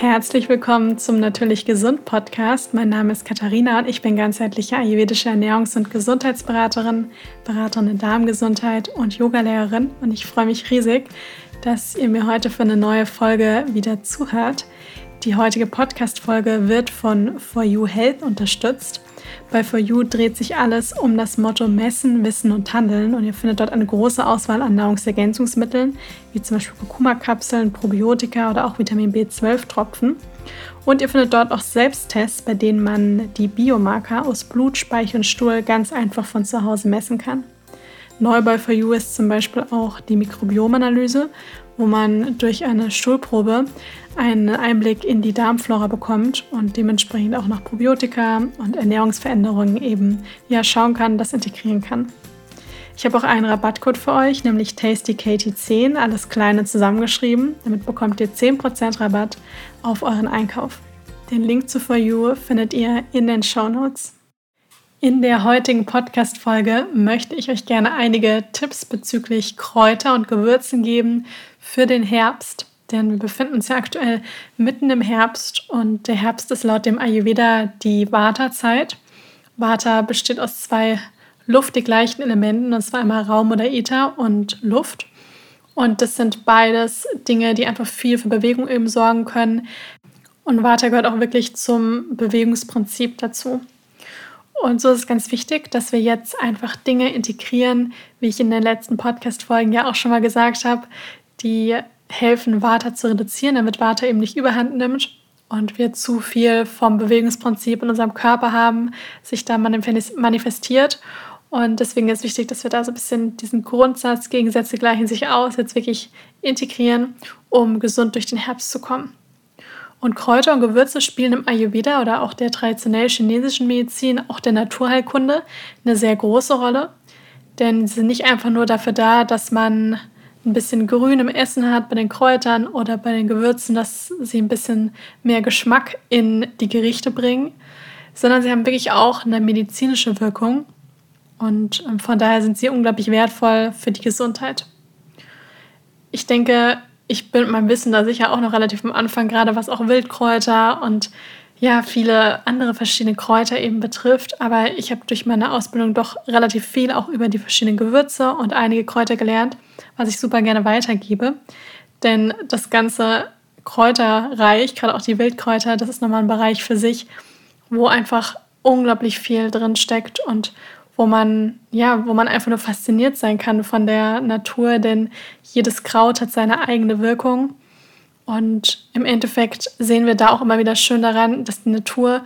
Herzlich willkommen zum Natürlich Gesund Podcast. Mein Name ist Katharina und ich bin ganzheitliche ayurvedische Ernährungs- und Gesundheitsberaterin, Beraterin in Darmgesundheit und Yogalehrerin. Und ich freue mich riesig, dass ihr mir heute für eine neue Folge wieder zuhört. Die heutige Podcast-Folge wird von For You Health unterstützt. Bei For You dreht sich alles um das Motto Messen, Wissen und Handeln und ihr findet dort eine große Auswahl an Nahrungsergänzungsmitteln, wie zum Beispiel Kurkuma-Kapseln, Probiotika oder auch Vitamin B12-Tropfen. Und ihr findet dort auch Selbsttests, bei denen man die Biomarker aus Blut, Speichel und Stuhl ganz einfach von zu Hause messen kann. Neu bei For You ist zum Beispiel auch die Mikrobiomanalyse, wo man durch eine Stuhlprobe einen Einblick in die Darmflora bekommt und dementsprechend auch nach Probiotika und Ernährungsveränderungen eben ja schauen kann, das integrieren kann. Ich habe auch einen Rabattcode für euch, nämlich TastyKatie10, alles kleine zusammengeschrieben. Damit bekommt ihr 10% Rabatt auf euren Einkauf. Den Link zu For You findet ihr in den Show Notes. In der heutigen Podcast-Folge möchte ich euch gerne einige Tipps bezüglich Kräuter und Gewürzen geben für den Herbst. Denn wir befinden uns ja aktuell mitten im Herbst und der Herbst ist laut dem Ayurveda die Vata-Zeit. Vata besteht aus zwei luftig leichten Elementen, und zwar einmal Raum oder Äther und Luft. Und das sind beides Dinge, die einfach viel für Bewegung eben sorgen können. Und Vata gehört auch wirklich zum Bewegungsprinzip dazu. Und so ist es ganz wichtig, dass wir jetzt einfach Dinge integrieren, wie ich in den letzten Podcast-Folgen ja auch schon mal gesagt habe, die helfen, Vata zu reduzieren, damit Vata eben nicht überhand nimmt und wir zu viel vom Bewegungsprinzip in unserem Körper haben, sich da manifestiert. Und deswegen ist wichtig, dass wir da so ein bisschen diesen Grundsatz, Gegensätze gleichen sich aus, jetzt wirklich integrieren, um gesund durch den Herbst zu kommen. Und Kräuter und Gewürze spielen im Ayurveda oder auch der traditionell chinesischen Medizin, auch der Naturheilkunde, eine sehr große Rolle. Denn sie sind nicht einfach nur dafür da, dass man ein bisschen Grün im Essen hat bei den Kräutern oder bei den Gewürzen, dass sie ein bisschen mehr Geschmack in die Gerichte bringen, sondern sie haben wirklich auch eine medizinische Wirkung und ähm, von daher sind sie unglaublich wertvoll für die Gesundheit. Ich denke, ich bin mit meinem Wissen da sicher auch noch relativ am Anfang, gerade was auch Wildkräuter und ja, viele andere verschiedene Kräuter eben betrifft. Aber ich habe durch meine Ausbildung doch relativ viel auch über die verschiedenen Gewürze und einige Kräuter gelernt, was ich super gerne weitergebe. Denn das ganze Kräuterreich, gerade auch die Wildkräuter, das ist nochmal ein Bereich für sich, wo einfach unglaublich viel drin steckt und wo man, ja, wo man einfach nur fasziniert sein kann von der Natur, denn jedes Kraut hat seine eigene Wirkung und im Endeffekt sehen wir da auch immer wieder schön daran, dass die Natur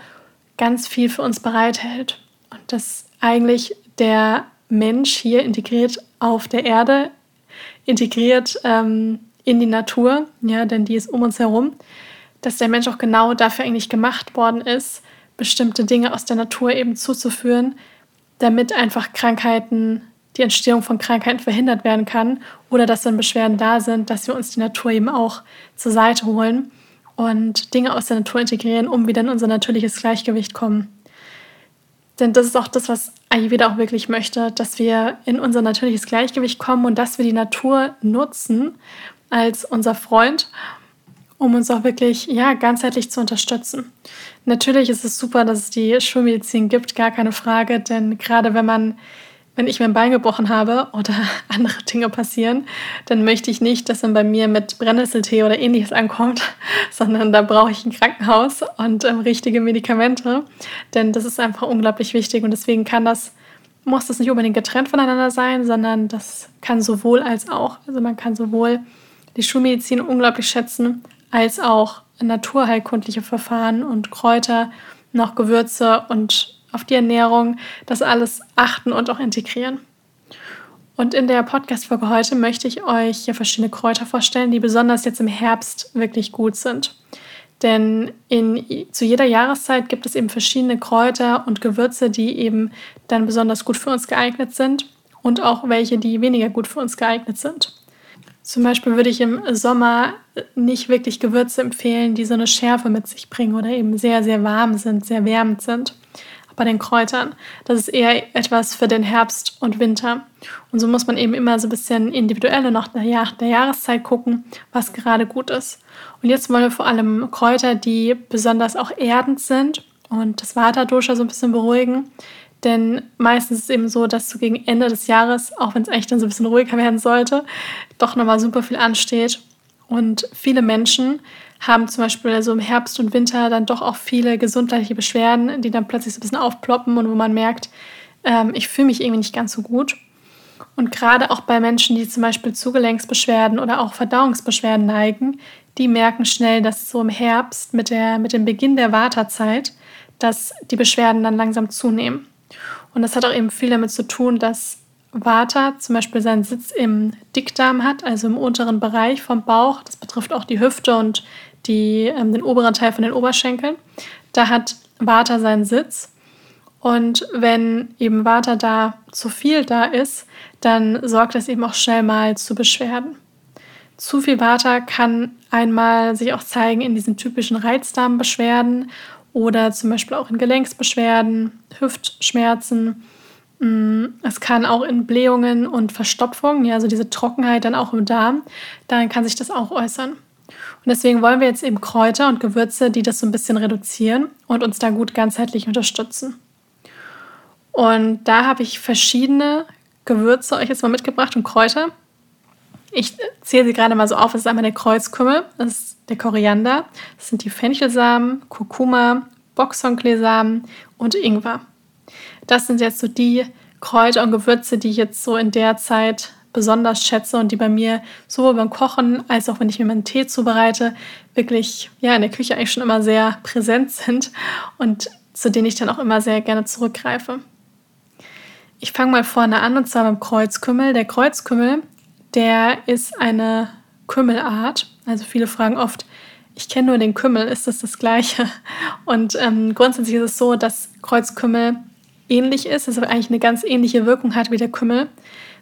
ganz viel für uns bereithält. Und dass eigentlich der Mensch hier integriert auf der Erde, integriert ähm, in die Natur, ja, denn die ist um uns herum, dass der Mensch auch genau dafür eigentlich gemacht worden ist, bestimmte Dinge aus der Natur eben zuzuführen, damit einfach Krankheiten die Entstehung von Krankheiten verhindert werden kann oder dass wenn Beschwerden da sind, dass wir uns die Natur eben auch zur Seite holen und Dinge aus der Natur integrieren, um wieder in unser natürliches Gleichgewicht kommen. Denn das ist auch das, was Ayurveda auch wirklich möchte, dass wir in unser natürliches Gleichgewicht kommen und dass wir die Natur nutzen als unser Freund, um uns auch wirklich ja, ganzheitlich zu unterstützen. Natürlich ist es super, dass es die Schulmedizin gibt, gar keine Frage, denn gerade wenn man wenn ich mein Bein gebrochen habe oder andere Dinge passieren, dann möchte ich nicht, dass dann bei mir mit Brennnesseltee oder ähnliches ankommt, sondern da brauche ich ein Krankenhaus und ähm, richtige Medikamente, denn das ist einfach unglaublich wichtig und deswegen kann das, muss das nicht unbedingt getrennt voneinander sein, sondern das kann sowohl als auch, also man kann sowohl die Schulmedizin unglaublich schätzen, als auch naturheilkundliche Verfahren und Kräuter, noch Gewürze und auf die Ernährung, das alles achten und auch integrieren. Und in der Podcast-Folge heute möchte ich euch hier verschiedene Kräuter vorstellen, die besonders jetzt im Herbst wirklich gut sind. Denn in, zu jeder Jahreszeit gibt es eben verschiedene Kräuter und Gewürze, die eben dann besonders gut für uns geeignet sind und auch welche, die weniger gut für uns geeignet sind. Zum Beispiel würde ich im Sommer nicht wirklich Gewürze empfehlen, die so eine Schärfe mit sich bringen oder eben sehr, sehr warm sind, sehr wärmend sind. Bei den Kräutern. Das ist eher etwas für den Herbst und Winter. Und so muss man eben immer so ein bisschen individuell und nach der, Jahr der Jahreszeit gucken, was gerade gut ist. Und jetzt wollen wir vor allem Kräuter, die besonders auch erdend sind und das Vata-Dosha so ein bisschen beruhigen. Denn meistens ist es eben so, dass so gegen Ende des Jahres, auch wenn es eigentlich dann so ein bisschen ruhiger werden sollte, doch nochmal super viel ansteht. Und viele Menschen haben zum Beispiel so im Herbst und Winter dann doch auch viele gesundheitliche Beschwerden, die dann plötzlich so ein bisschen aufploppen und wo man merkt, ähm, ich fühle mich irgendwie nicht ganz so gut. Und gerade auch bei Menschen, die zum Beispiel Zugelenksbeschwerden oder auch Verdauungsbeschwerden neigen, die merken schnell, dass so im Herbst mit, der, mit dem Beginn der Wartezeit, dass die Beschwerden dann langsam zunehmen. Und das hat auch eben viel damit zu tun, dass Vata zum Beispiel seinen Sitz im Dickdarm hat, also im unteren Bereich vom Bauch. Das betrifft auch die Hüfte und die, ähm, den oberen Teil von den Oberschenkeln. Da hat Vata seinen Sitz. Und wenn eben Vata da zu viel da ist, dann sorgt das eben auch schnell mal zu Beschwerden. Zu viel Vata kann einmal sich auch zeigen in diesen typischen Reizdarmbeschwerden oder zum Beispiel auch in Gelenksbeschwerden, Hüftschmerzen. Mm, es kann auch in Blähungen und Verstopfungen, ja, also diese Trockenheit dann auch im Darm, darin kann sich das auch äußern. Und deswegen wollen wir jetzt eben Kräuter und Gewürze, die das so ein bisschen reduzieren und uns da gut ganzheitlich unterstützen. Und da habe ich verschiedene Gewürze euch jetzt mal mitgebracht und Kräuter. Ich zähle sie gerade mal so auf. Das ist einmal der Kreuzkümmel, das ist der Koriander, das sind die Fenchelsamen, Kurkuma, Boxhornkleesamen und Ingwer. Das sind jetzt so die Kräuter und Gewürze, die ich jetzt so in der Zeit besonders schätze und die bei mir sowohl beim Kochen als auch wenn ich mir meinen Tee zubereite, wirklich ja in der Küche eigentlich schon immer sehr präsent sind und zu denen ich dann auch immer sehr gerne zurückgreife. Ich fange mal vorne an und zwar beim Kreuzkümmel. Der Kreuzkümmel der ist eine Kümmelart. Also viele fragen oft, ich kenne nur den Kümmel, ist das das gleiche? Und ähm, grundsätzlich ist es so, dass Kreuzkümmel ähnlich ist, also eigentlich eine ganz ähnliche Wirkung hat wie der Kümmel.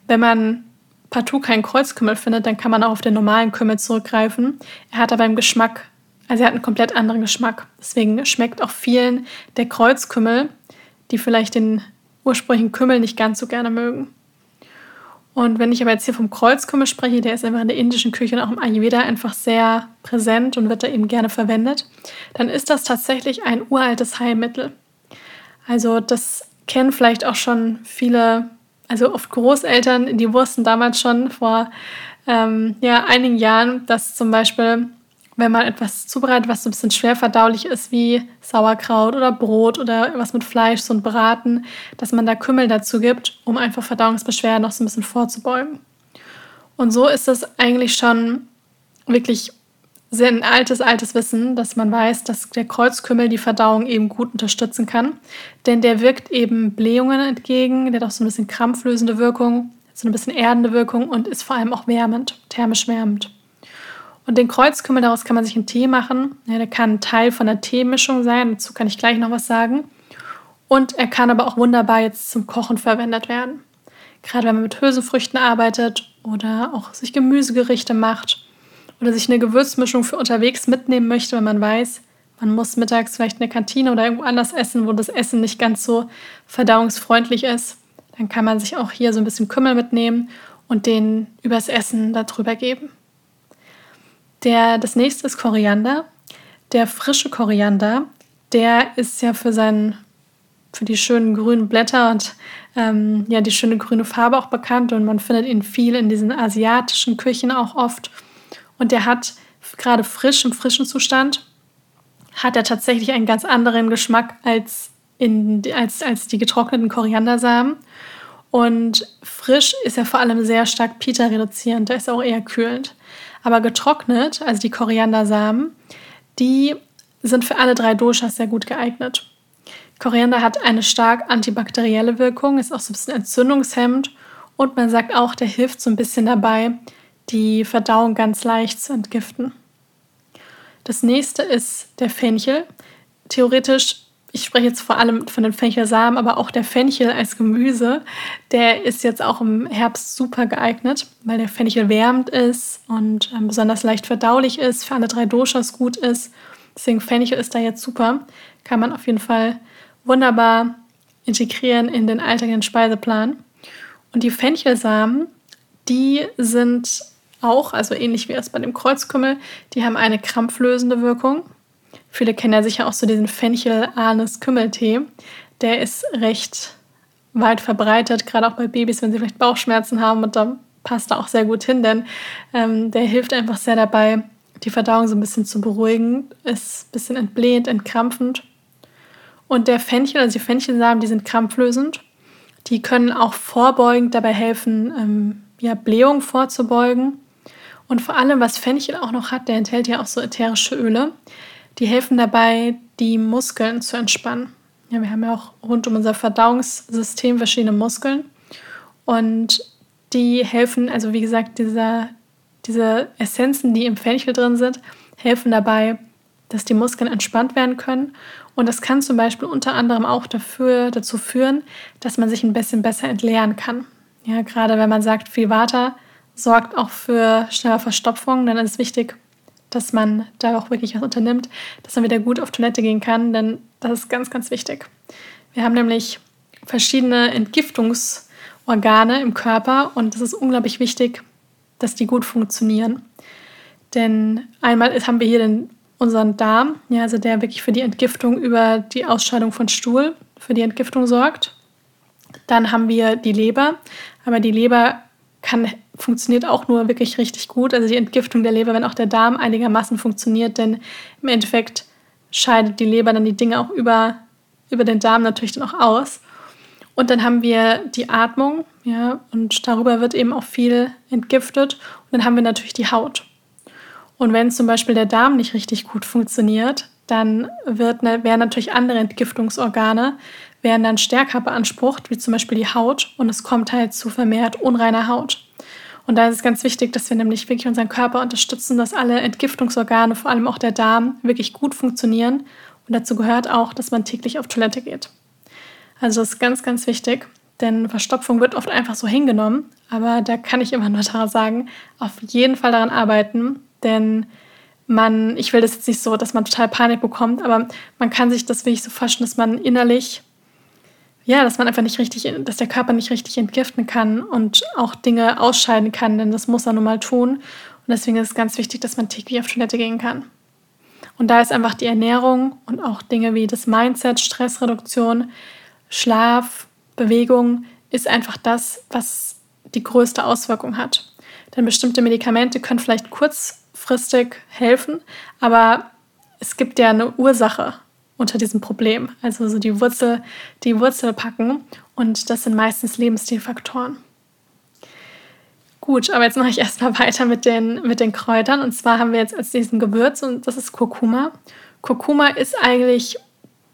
Wenn man partout keinen Kreuzkümmel findet, dann kann man auch auf den normalen Kümmel zurückgreifen. Er hat aber im Geschmack, also er hat einen komplett anderen Geschmack. Deswegen schmeckt auch vielen der Kreuzkümmel, die vielleicht den ursprünglichen Kümmel nicht ganz so gerne mögen. Und wenn ich aber jetzt hier vom Kreuzkümmel spreche, der ist einfach in der indischen Küche und auch im Ayurveda einfach sehr präsent und wird da eben gerne verwendet, dann ist das tatsächlich ein uraltes Heilmittel. Also das kennen vielleicht auch schon viele, also oft Großeltern, die wussten damals schon vor ähm, ja, einigen Jahren, dass zum Beispiel wenn man etwas zubereitet, was so ein bisschen schwer verdaulich ist, wie Sauerkraut oder Brot oder was mit Fleisch, so ein Braten, dass man da Kümmel dazu gibt, um einfach Verdauungsbeschwerden noch so ein bisschen vorzubeugen. Und so ist es eigentlich schon wirklich sehr ein altes, altes Wissen, dass man weiß, dass der Kreuzkümmel die Verdauung eben gut unterstützen kann. Denn der wirkt eben Blähungen entgegen, der hat auch so ein bisschen krampflösende Wirkung, so ein bisschen erdende Wirkung und ist vor allem auch wärmend, thermisch wärmend. Und den Kreuzkümmel, daraus kann man sich einen Tee machen. Ja, der kann Teil von der Teemischung sein, dazu kann ich gleich noch was sagen. Und er kann aber auch wunderbar jetzt zum Kochen verwendet werden. Gerade wenn man mit Hülsenfrüchten arbeitet oder auch sich Gemüsegerichte macht oder sich eine Gewürzmischung für unterwegs mitnehmen möchte, wenn man weiß, man muss mittags vielleicht in der Kantine oder irgendwo anders essen, wo das Essen nicht ganz so verdauungsfreundlich ist. Dann kann man sich auch hier so ein bisschen Kümmel mitnehmen und den übers Essen darüber geben. Der, das nächste ist Koriander. Der frische Koriander, der ist ja für seinen, für die schönen grünen Blätter und ähm, ja, die schöne grüne Farbe auch bekannt und man findet ihn viel in diesen asiatischen Küchen auch oft. Und der hat gerade frisch, im frischen Zustand, hat er tatsächlich einen ganz anderen Geschmack als, in, als, als die getrockneten Koriandersamen. Und frisch ist er vor allem sehr stark Pita reduzierend, da ist er auch eher kühlend. Aber getrocknet, also die Koriandersamen, die sind für alle drei Doshas sehr gut geeignet. Koriander hat eine stark antibakterielle Wirkung, ist auch so ein bisschen entzündungshemmend und man sagt auch, der hilft so ein bisschen dabei, die Verdauung ganz leicht zu entgiften. Das nächste ist der Fenchel. Theoretisch ich spreche jetzt vor allem von den Fenchelsamen, aber auch der Fenchel als Gemüse, der ist jetzt auch im Herbst super geeignet, weil der Fenchel wärmend ist und ähm, besonders leicht verdaulich ist, für alle drei Doshas gut ist. Deswegen Fenchel ist da jetzt super. Kann man auf jeden Fall wunderbar integrieren in den alltäglichen Speiseplan. Und die Fenchelsamen, die sind auch, also ähnlich wie es bei dem Kreuzkümmel, die haben eine krampflösende Wirkung. Viele kennen ja sicher auch so diesen Fenchel-Anis-Kümmeltee. Der ist recht weit verbreitet, gerade auch bei Babys, wenn sie vielleicht Bauchschmerzen haben und da passt er auch sehr gut hin, denn ähm, der hilft einfach sehr dabei, die Verdauung so ein bisschen zu beruhigen, ist ein bisschen entblähend, entkrampfend. Und der Fenchel, also die Fenchelsamen, die sind krampflösend. Die können auch vorbeugend dabei helfen, ähm, ja, Blähung vorzubeugen. Und vor allem, was Fenchel auch noch hat, der enthält ja auch so ätherische Öle. Die helfen dabei, die Muskeln zu entspannen. Ja, wir haben ja auch rund um unser Verdauungssystem verschiedene Muskeln. Und die helfen, also wie gesagt, dieser, diese Essenzen, die im Fenchel drin sind, helfen dabei, dass die Muskeln entspannt werden können. Und das kann zum Beispiel unter anderem auch dafür, dazu führen, dass man sich ein bisschen besser entleeren kann. Ja, gerade wenn man sagt, viel Water sorgt auch für schnelle Verstopfung, dann ist es wichtig, dass man da auch wirklich was unternimmt, dass man wieder gut auf Toilette gehen kann, denn das ist ganz, ganz wichtig. Wir haben nämlich verschiedene Entgiftungsorgane im Körper und es ist unglaublich wichtig, dass die gut funktionieren. Denn einmal haben wir hier den, unseren Darm, ja, also der wirklich für die Entgiftung über die Ausscheidung von Stuhl für die Entgiftung sorgt. Dann haben wir die Leber, aber die Leber kann, funktioniert auch nur wirklich richtig gut. Also die Entgiftung der Leber, wenn auch der Darm einigermaßen funktioniert, denn im Endeffekt scheidet die Leber dann die Dinge auch über, über den Darm natürlich dann auch aus. Und dann haben wir die Atmung, ja, und darüber wird eben auch viel entgiftet. Und dann haben wir natürlich die Haut. Und wenn zum Beispiel der Darm nicht richtig gut funktioniert, dann wird, ne, werden natürlich andere Entgiftungsorgane werden dann stärker beansprucht, wie zum Beispiel die Haut, und es kommt halt zu vermehrt unreiner Haut. Und da ist es ganz wichtig, dass wir nämlich wirklich unseren Körper unterstützen, dass alle Entgiftungsorgane, vor allem auch der Darm, wirklich gut funktionieren. Und dazu gehört auch, dass man täglich auf Toilette geht. Also das ist ganz, ganz wichtig, denn Verstopfung wird oft einfach so hingenommen. Aber da kann ich immer nur sagen, auf jeden Fall daran arbeiten, denn man, ich will das jetzt nicht so, dass man total Panik bekommt, aber man kann sich das wirklich so vorstellen, dass man innerlich ja, dass man einfach nicht richtig, dass der Körper nicht richtig entgiften kann und auch Dinge ausscheiden kann, denn das muss er nun mal tun. Und deswegen ist es ganz wichtig, dass man täglich auf Toilette gehen kann. Und da ist einfach die Ernährung und auch Dinge wie das Mindset, Stressreduktion, Schlaf, Bewegung ist einfach das, was die größte Auswirkung hat. Denn bestimmte Medikamente können vielleicht kurzfristig helfen, aber es gibt ja eine Ursache unter diesem Problem. Also so die Wurzel, die Wurzel packen und das sind meistens Lebensstilfaktoren. Gut, aber jetzt mache ich erstmal weiter mit den, mit den Kräutern. Und zwar haben wir jetzt als diesen Gewürz und das ist Kurkuma. Kurkuma ist eigentlich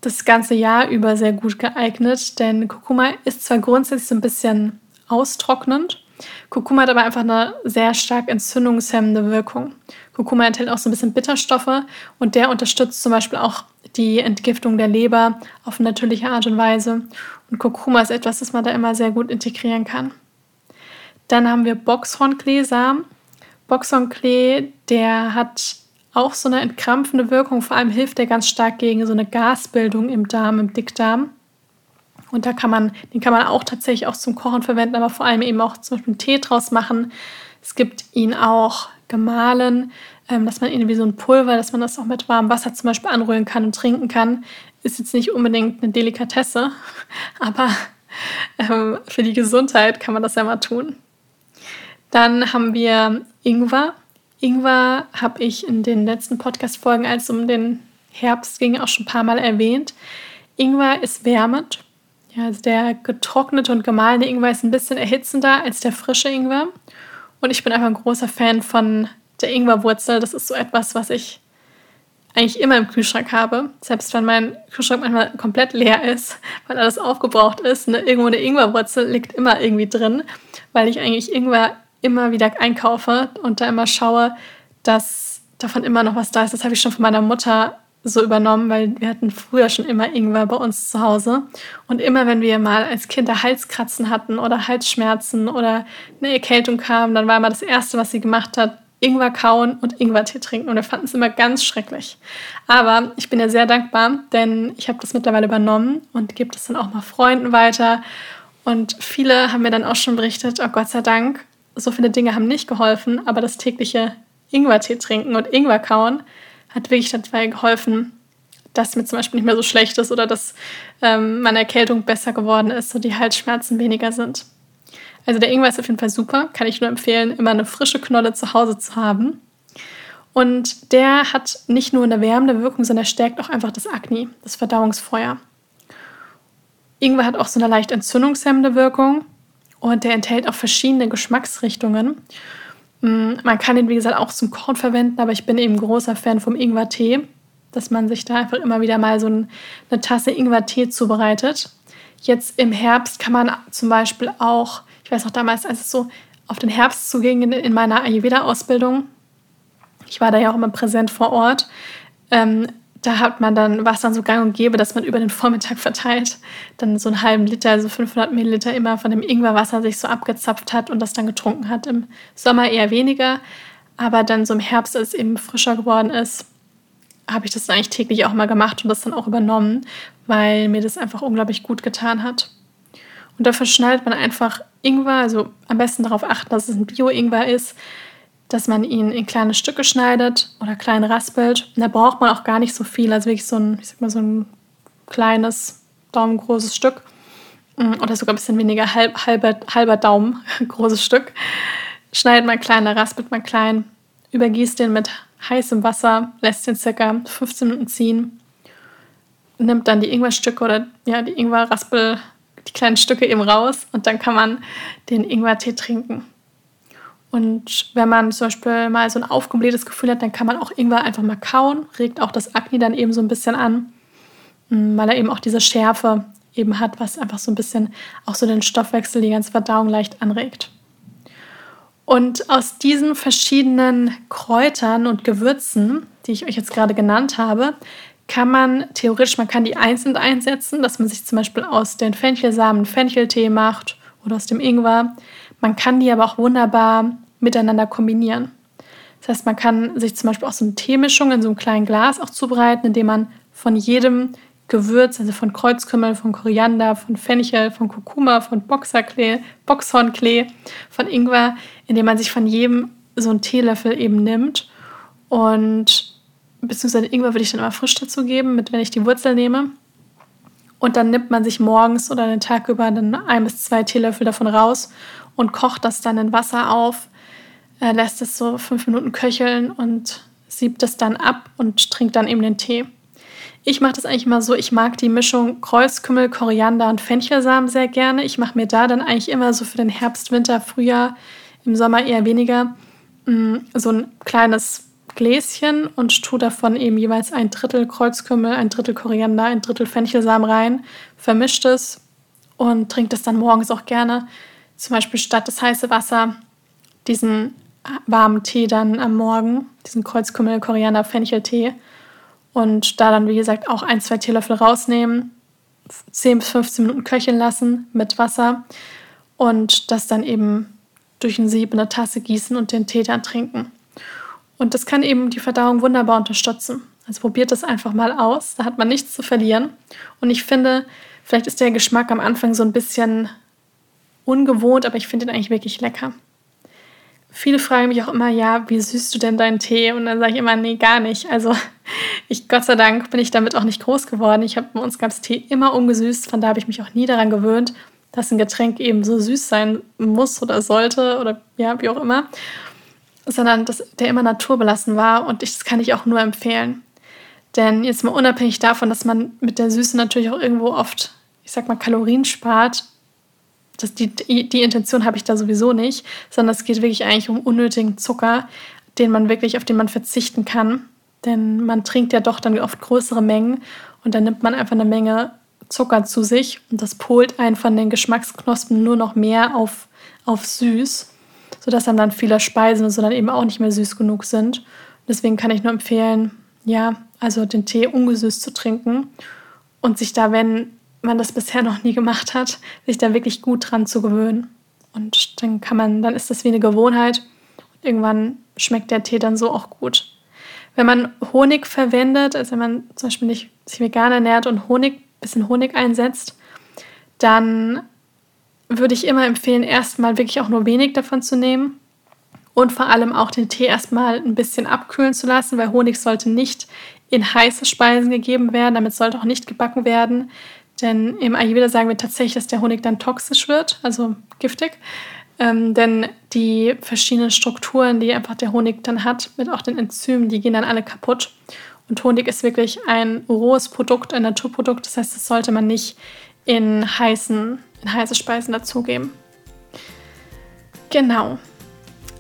das ganze Jahr über sehr gut geeignet, denn Kurkuma ist zwar grundsätzlich so ein bisschen austrocknend, Kurkuma hat aber einfach eine sehr stark entzündungshemmende Wirkung. Kurkuma enthält auch so ein bisschen Bitterstoffe und der unterstützt zum Beispiel auch die Entgiftung der Leber auf natürliche Art und Weise. Und Kurkuma ist etwas, das man da immer sehr gut integrieren kann. Dann haben wir Boxhornkleesamen. Boxhornklee, der hat auch so eine entkrampfende Wirkung. Vor allem hilft der ganz stark gegen so eine Gasbildung im Darm, im Dickdarm. Und da kann man, den kann man auch tatsächlich auch zum Kochen verwenden, aber vor allem eben auch zum Beispiel einen Tee draus machen. Es gibt ihn auch gemahlen, ähm, dass man ihn wie so ein Pulver, dass man das auch mit warmem Wasser zum Beispiel anrühren kann und trinken kann. Ist jetzt nicht unbedingt eine Delikatesse, aber ähm, für die Gesundheit kann man das ja mal tun. Dann haben wir Ingwer. Ingwer habe ich in den letzten Podcast-Folgen, als es um den Herbst ging, auch schon ein paar Mal erwähnt. Ingwer ist wärmend ja, also der getrocknete und gemahlene Ingwer ist ein bisschen erhitzender als der frische Ingwer. Und ich bin einfach ein großer Fan von der Ingwerwurzel. Das ist so etwas, was ich eigentlich immer im Kühlschrank habe. Selbst wenn mein Kühlschrank manchmal komplett leer ist, weil alles aufgebraucht ist. Ne, irgendwo eine Ingwerwurzel liegt immer irgendwie drin, weil ich eigentlich Ingwer immer wieder einkaufe und da immer schaue, dass davon immer noch was da ist. Das habe ich schon von meiner Mutter so übernommen, weil wir hatten früher schon immer Ingwer bei uns zu Hause. Und immer wenn wir mal als Kinder Halskratzen hatten oder Halsschmerzen oder eine Erkältung kam, dann war immer das Erste, was sie gemacht hat, Ingwer kauen und Ingwertee trinken. Und wir fanden es immer ganz schrecklich. Aber ich bin ja sehr dankbar, denn ich habe das mittlerweile übernommen und gebe das dann auch mal Freunden weiter. Und viele haben mir dann auch schon berichtet, oh Gott sei Dank, so viele Dinge haben nicht geholfen, aber das tägliche Ingwertee trinken und Ingwer kauen hat wirklich dabei geholfen, dass mir zum Beispiel nicht mehr so schlecht ist oder dass ähm, meine Erkältung besser geworden ist und die Halsschmerzen weniger sind. Also der Ingwer ist auf jeden Fall super, kann ich nur empfehlen, immer eine frische Knolle zu Hause zu haben. Und der hat nicht nur eine wärmende Wirkung, sondern er stärkt auch einfach das Akne, das Verdauungsfeuer. Ingwer hat auch so eine leicht entzündungshemmende Wirkung und der enthält auch verschiedene Geschmacksrichtungen. Mm, man kann ihn, wie gesagt, auch zum Kochen verwenden, aber ich bin eben großer Fan vom Ingwer-Tee, dass man sich da einfach immer wieder mal so eine Tasse Ingwer-Tee zubereitet. Jetzt im Herbst kann man zum Beispiel auch ich weiß noch damals, als es so auf den Herbst zuging in, meiner Ayurveda-Ausbildung, ich war da ja auch immer präsent vor Ort, ähm, da hat man dann, war es dann so gang und gäbe, dass man über den Vormittag verteilt dann so einen halben Liter, also 500 Milliliter immer von dem Ingwerwasser sich so abgezapft hat und das dann getrunken hat. Im Sommer eher weniger, aber dann so im Herbst, als es eben frischer geworden ist, habe ich das eigentlich täglich auch mal gemacht und das dann auch übernommen, weil mir das einfach unglaublich gut getan hat. Und dafür schneidet man einfach Ingwer, also am besten darauf achten, dass es ein Bio-Ingwer ist, dass man ihn in kleine Stücke schneidet oder klein raspelt. Und da braucht man auch gar nicht so viel, also wirklich so ein, ich sag mal, so ein kleines, daumengroßes Stück. Mm, oder sogar ein bisschen weniger, halb, halber, halber Daumen großes Stück. Schneidet man klein, raspelt man klein, übergießt den mit heißem Wasser, lässt den circa 15 Minuten ziehen, nimmt dann die Ingwerstücke oder ja, die Ingwer-Raspel die kleinen Stücke eben raus und dann kann man den Ingwertee trinken. Und wenn man zum Beispiel mal so ein aufgeblähtes Gefühl hat, dann kann man auch Ingwer einfach mal kauen, regt auch das Akne dann eben so ein bisschen an, mm, weil er eben auch diese Schärfe eben hat, was einfach so ein bisschen auch so den Stoffwechsel, die ganze Verdauung leicht anregt. Und aus diesen verschiedenen Kräutern und Gewürzen, die ich euch jetzt gerade genannt habe, kann man theoretisch, man kann die einzeln einsetzen, dass man sich zum Beispiel aus den Fenchelsamen Fencheltee macht oder aus dem Ingwer. Man kann die aber auch wunderbar miteinander kombinieren. Das heißt, man kann sich zum Beispiel auch so eine Teemischung in so einem kleinen Glas auch zubereiten, indem man von jedem Gewürz, also von Kreuzkümmel, von Koriander, von Fenchel, von Kurkuma, von Boxerklee, Boxhornklee, von Ingwer, indem man sich von jedem so einen Teelöffel eben nimmt und beziehungsweise Ingwer würde ich dann immer frisch dazu geben, mit wenn ich die Wurzel nehme. Und dann nimmt man sich morgens oder den Tag über dann ein bis zwei Teelöffel davon raus und kocht das dann in Wasser auf, äh, lässt es so fünf Minuten köcheln und siebt es dann ab und trinkt dann eben den Tee. Ich mache das eigentlich immer so, ich mag die Mischung Kreuzkümmel, Koriander und Fenchelsamen sehr gerne. Ich mache mir da dann eigentlich immer so für den Herbst, Winter, Frühjahr, im Sommer eher weniger, mm, so ein kleines Gläschen und tue davon eben jeweils ein Drittel Kreuzkümmel, ein Drittel Koriander, ein Drittel Fenchelsamen rein, vermischt es und trinke das dann morgens auch gerne. Zum Beispiel statt das heiße Wasser diesen warmen Tee dann am Morgen, diesen Kreuzkümmel, Koriander, Fencheltee. Und da dann, wie gesagt, auch ein, zwei Teelöffel rausnehmen, 10 bis 15 Minuten köcheln lassen mit Wasser und das dann eben durch ein Sieb in eine Tasse gießen und den Tee dann trinken. Und das kann eben die Verdauung wunderbar unterstützen. Also probiert das einfach mal aus. Da hat man nichts zu verlieren. Und ich finde, vielleicht ist der Geschmack am Anfang so ein bisschen ungewohnt, aber ich finde ihn eigentlich wirklich lecker. Viele fragen mich auch immer, ja, wie süßt du denn deinen Tee? Und dann sage ich immer, nee, gar nicht. Also ich, Gott sei Dank, bin ich damit auch nicht groß geworden. Ich habe bei uns gab es Tee immer ungesüßt, von da habe ich mich auch nie daran gewöhnt, dass ein Getränk eben so süß sein muss oder sollte oder ja, wie auch immer sondern dass der immer naturbelassen war und ich, das kann ich auch nur empfehlen. Denn jetzt mal unabhängig davon, dass man mit der Süße natürlich auch irgendwo oft, ich sag mal, Kalorien spart, das, die, die Intention habe ich da sowieso nicht, sondern es geht wirklich eigentlich um unnötigen Zucker, den man wirklich, auf den man verzichten kann. Denn man trinkt ja doch dann oft größere Mengen und dann nimmt man einfach eine Menge Zucker zu sich und das polt einen von den Geschmacksknospen nur noch mehr auf, auf süß sodass dann dann viele Speisen so dann eben auch nicht mehr süß genug sind. Deswegen kann ich nur empfehlen, ja, also den Tee ungesüßt zu trinken und sich da, wenn man das bisher noch nie gemacht hat, sich da wirklich gut dran zu gewöhnen. Und dann kann man, dann ist das wie eine Gewohnheit. Und irgendwann schmeckt der Tee dann so auch gut. Wenn man Honig verwendet, also wenn man zum Beispiel nicht sich vegan ernährt und Honig, bisschen Honig einsetzt, dann würde ich immer empfehlen, erstmal wirklich auch nur wenig davon zu nehmen und vor allem auch den Tee erstmal ein bisschen abkühlen zu lassen, weil Honig sollte nicht in heiße Speisen gegeben werden, damit sollte auch nicht gebacken werden, denn im Ayurveda sagen wir tatsächlich, dass der Honig dann toxisch wird, also giftig. Ähm, denn die verschiedenen Strukturen, die einfach der Honig dann hat, mit auch den Enzymen, die gehen dann alle kaputt. Und Honig ist wirklich ein rohes Produkt, ein Naturprodukt. Das heißt, das sollte man nicht in, heißen, in heiße Speisen dazugeben. Genau.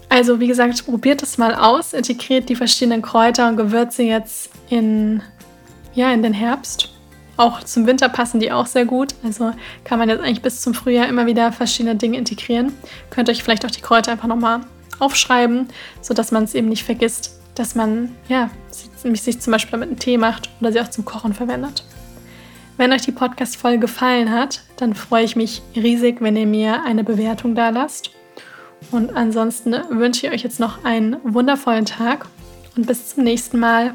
Also wie gesagt, probiert es mal aus, integriert die verschiedenen Kräuter und Gewürze jetzt in, ja, in den Herbst. Auch zum Winter passen die auch sehr gut. Also kann man jetzt eigentlich bis zum Frühjahr immer wieder verschiedene Dinge integrieren. Könnt euch vielleicht auch die Kräuter einfach nochmal aufschreiben, sodass man es eben nicht vergisst, dass man ja, sich zum Beispiel damit einen Tee macht oder sie auch zum Kochen verwendet. Wenn euch die Podcast-Folge gefallen hat, dann freue ich mich riesig, wenn ihr mir eine Bewertung da lasst. Und ansonsten wünsche ich euch jetzt noch einen wundervollen Tag und bis zum nächsten Mal.